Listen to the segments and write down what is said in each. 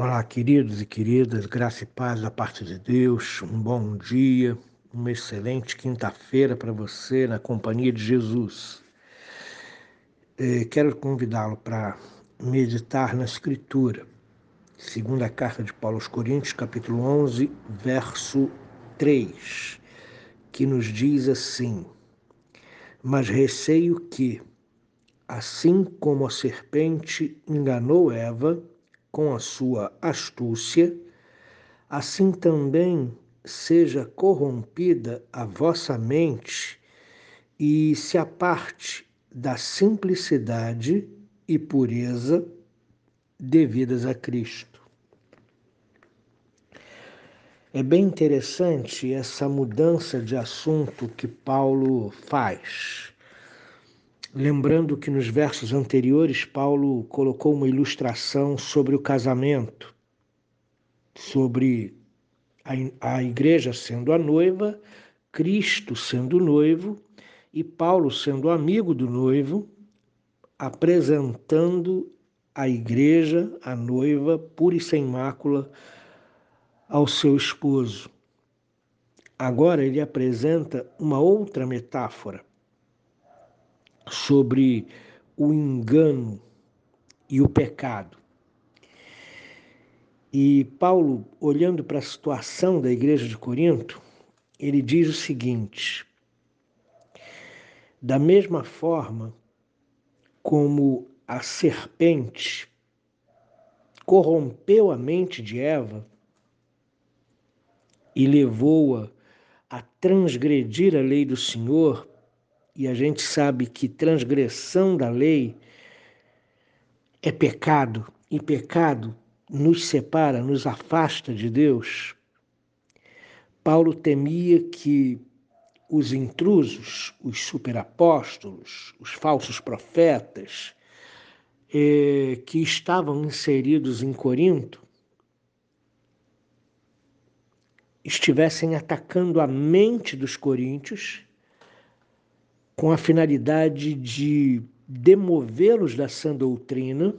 Olá, queridos e queridas, graça e paz da parte de Deus, um bom dia, uma excelente quinta-feira para você na companhia de Jesus. Eh, quero convidá-lo para meditar na Escritura, segunda carta de Paulo aos Coríntios, capítulo 11, verso 3, que nos diz assim: Mas receio que, assim como a serpente enganou Eva, com a sua astúcia, assim também seja corrompida a vossa mente e se aparte da simplicidade e pureza devidas a Cristo. É bem interessante essa mudança de assunto que Paulo faz. Lembrando que nos versos anteriores, Paulo colocou uma ilustração sobre o casamento, sobre a, igreja sendo a noiva, Cristo sendo o noivo e Paulo sendo amigo do noivo, apresentando a igreja, a noiva, pura e sem mácula, ao seu esposo. Agora ele apresenta uma outra metáfora sobre o engano e o pecado. E Paulo, olhando para a situação da igreja de Corinto, ele diz o seguinte: da mesma forma como a serpente corrompeu a mente de Eva e levou-a a transgredir a lei do Senhor e a gente sabe que transgressão da lei é pecado, e pecado nos separa, nos afasta de Deus. Paulo temia que os intrusos, os superapóstolos, os falsos profetas, eh, que estavam inseridos em Corinto, estivessem atacando a mente dos coríntios com a finalidade de demovê-los da sã doutrina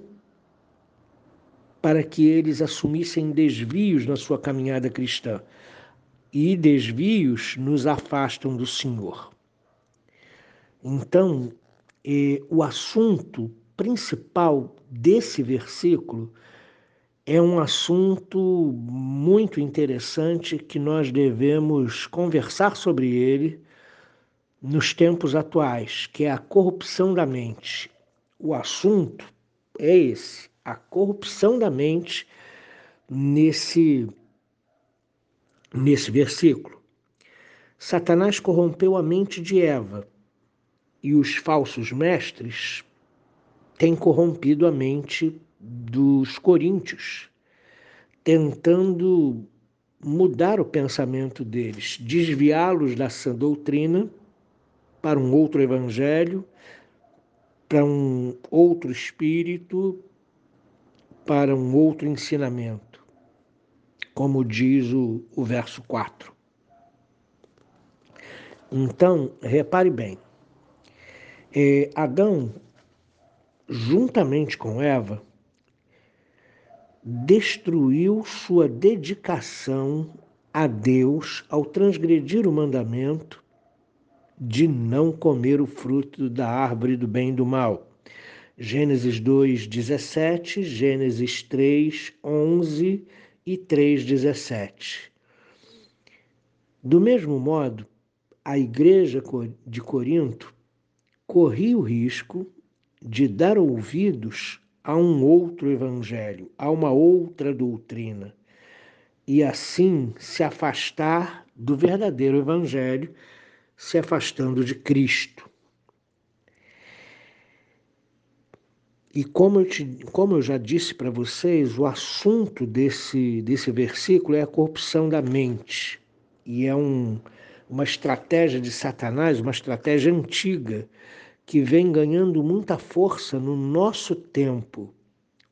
para que eles assumissem desvios na sua caminhada cristã. E desvios nos afastam do Senhor. Então, eh, o assunto principal desse versículo é um assunto muito interessante que nós devemos conversar sobre ele nos tempos atuais, que é a corrupção da mente. O assunto é esse, a corrupção da mente nesse nesse versículo. Satanás corrompeu a mente de Eva e os falsos mestres têm corrompido a mente dos coríntios, tentando mudar o pensamento deles, desviá-los da sã doutrina para um outro evangelho, para um outro espírito, para um outro ensinamento, como diz o, o verso 4. Então, repare bem, é, Adão, juntamente com Eva, destruiu sua dedicação a Deus ao transgredir o mandamento de não comer o fruto da árvore do bem e do mal. Gênesis 2, 17, Gênesis 3, 11 e 3, 17. Do mesmo modo, a igreja de Corinto corria o risco de dar ouvidos a um outro evangelho, a uma outra doutrina, e assim se afastar do verdadeiro evangelho se afastando de Cristo. E como eu, te, como eu já disse para vocês, o assunto desse, desse versículo é a corrupção da mente. E é um, uma estratégia de Satanás, uma estratégia antiga, que vem ganhando muita força no nosso tempo.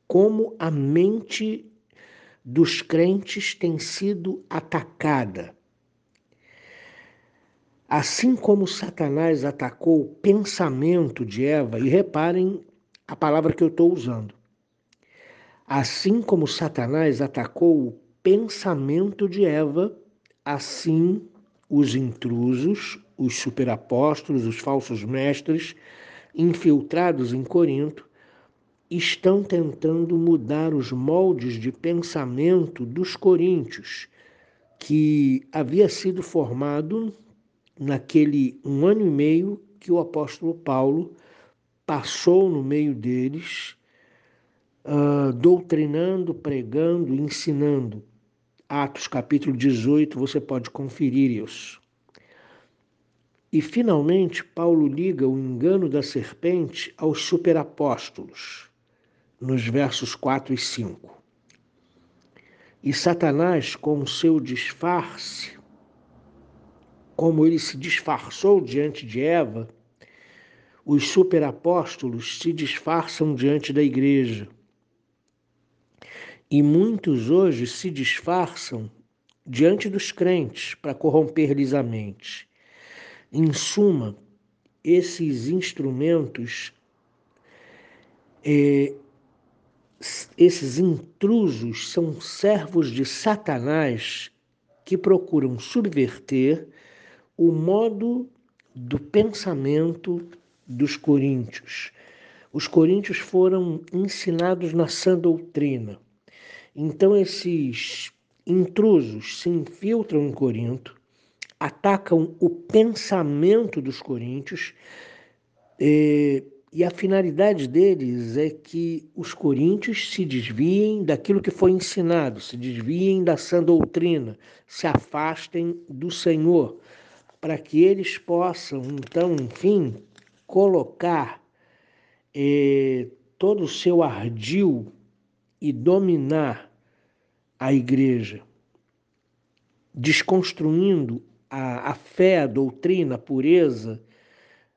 Como a mente dos crentes tem sido atacada. Assim como Satanás atacou o pensamento de Eva, e reparem a palavra que eu estou usando. Assim como Satanás atacou o pensamento de Eva, assim os intrusos, os superapóstolos, os falsos mestres, infiltrados em Corinto, estão tentando mudar os moldes de pensamento dos coríntios, que havia sido formado naquele um ano e meio que o apóstolo Paulo passou no meio deles, uh, doutrinando, pregando, ensinando. Atos capítulo 18, você pode conferir isso. E finalmente, Paulo liga o engano da serpente aos superapóstolos, nos versos 4 e 5. E Satanás, com o seu disfarce, como ele se disfarçou diante de Eva, os superapóstolos se disfarçam diante da igreja. E muitos hoje se disfarçam diante dos crentes para corromper-lhes a mente. Em suma, esses instrumentos, é, esses intrusos são servos de Satanás que procuram subverter o modo do pensamento dos coríntios. Os coríntios foram ensinados na sã doutrina. Então, esses intrusos se infiltram em Corinto, atacam o pensamento dos coríntios, eh, e a finalidade deles é que os coríntios se desviem daquilo que foi ensinado, se desviem da sã doutrina, se afastem do Senhor, para que eles possam, então, enfim, colocar eh, todo o seu ardil e dominar a igreja, desconstruindo a, a fé, a doutrina, a pureza,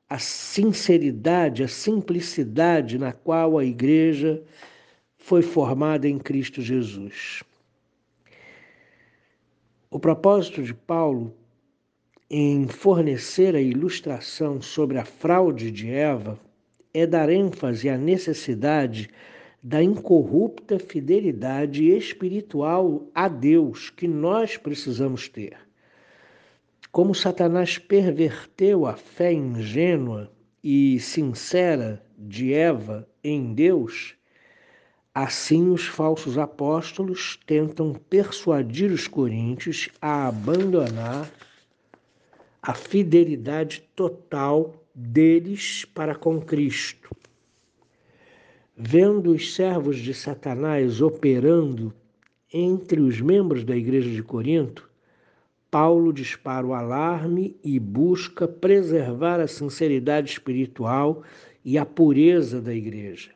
a sinceridade, a simplicidade na qual a igreja foi formada em Cristo Jesus. O propósito de Paulo em fornecer a ilustração sobre a fraude de Eva é dar ênfase à necessidade da incorrupta fidelidade espiritual a Deus que nós precisamos ter. Como Satanás perverteu a fé ingênua e sincera de Eva em Deus, assim os falsos apóstolos tentam persuadir os coríntios a abandonar a fidelidade total deles para com Cristo. Vendo os servos de Satanás operando entre os membros da igreja de Corinto, Paulo dispara o alarme e busca preservar a sinceridade espiritual e a pureza da igreja.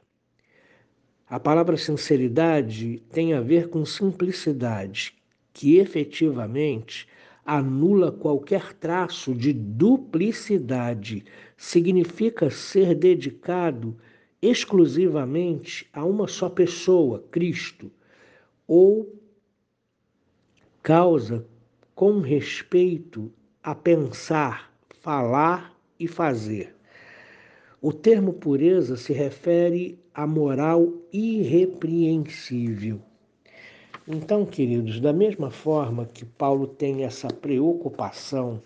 A palavra sinceridade tem a ver com simplicidade, que efetivamente anula qualquer traço de duplicidade, significa ser dedicado exclusivamente a uma só pessoa, Cristo, ou causa com respeito a pensar, falar e fazer. O termo pureza se refere à moral irrepreensível. Então, queridos, da mesma forma que Paulo tem essa preocupação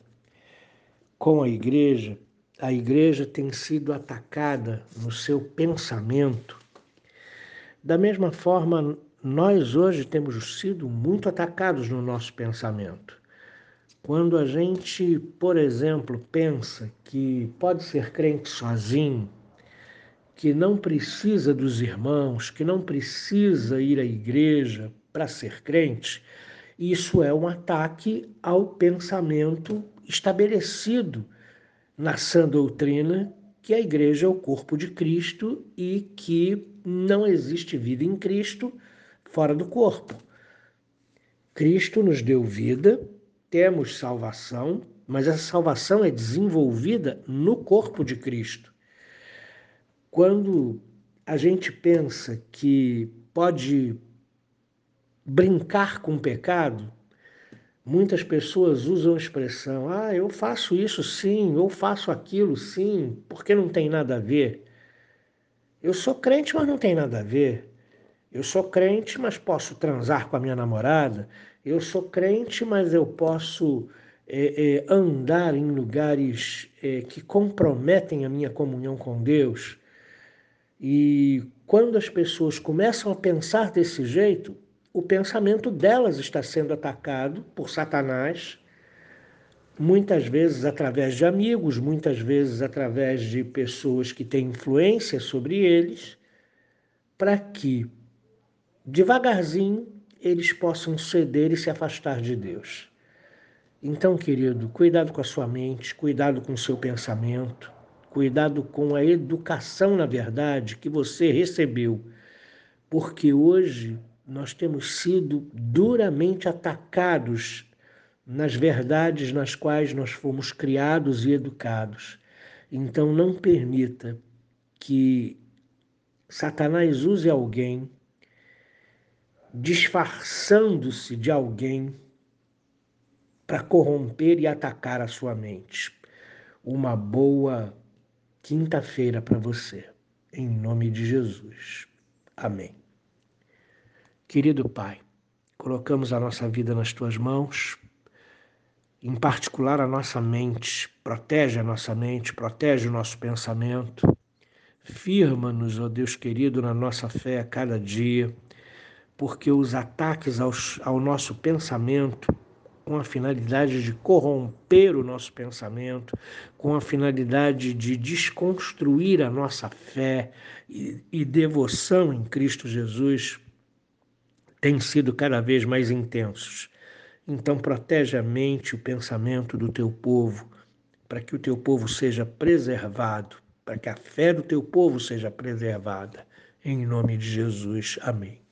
com a igreja, a igreja tem sido atacada no seu pensamento. Da mesma forma, nós hoje temos sido muito atacados no nosso pensamento. Quando a gente, por exemplo, pensa que pode ser crente sozinho, que não precisa dos irmãos, que não precisa ir à igreja para ser crente, isso é um ataque ao pensamento estabelecido na sã doutrina que a igreja é o corpo de Cristo e que não existe vida em Cristo fora do corpo. Cristo nos deu vida temos salvação, mas essa salvação é desenvolvida no corpo de Cristo. Quando a gente pensa que pode brincar com o pecado, muitas pessoas usam a expressão: ah, eu faço isso sim, ou faço aquilo sim, porque não tem nada a ver. Eu sou crente, mas não tem nada a ver. Eu sou crente, mas posso transar com a minha namorada. Eu sou crente, mas eu posso é, é, andar em lugares é, que comprometem a minha comunhão com Deus. E quando as pessoas começam a pensar desse jeito, o pensamento delas está sendo atacado por Satanás, muitas vezes através de amigos, muitas vezes através de pessoas que têm influência sobre eles, para que devagarzinho eles possam ceder e se afastar de Deus. Então, querido, cuidado com a sua mente, cuidado com o seu pensamento, cuidado com a educação, na verdade, que você recebeu, porque hoje nós temos sido duramente atacados nas verdades nas quais nós fomos criados e educados. Então, não permita que Satanás use alguém disfarçando-se de alguém para corromper e atacar a sua mente. Uma boa quinta-feira para você, em nome de Jesus. Amém. Querido Pai, colocamos a nossa vida nas tuas mãos, em particular a nossa mente. Protege a nossa mente, protege o nosso pensamento. Firma-nos, ó Deus querido, na nossa fé a cada dia porque os ataques aos, ao nosso pensamento, com a finalidade de corromper o nosso pensamento, com a finalidade de desconstruir a nossa fé e, e devoção em Cristo Jesus, têm sido cada vez mais intensos. Então, protege a mente, o pensamento do teu povo, para que o teu povo seja preservado, para que a fé do teu povo seja preservada. Em nome de Jesus. Amém.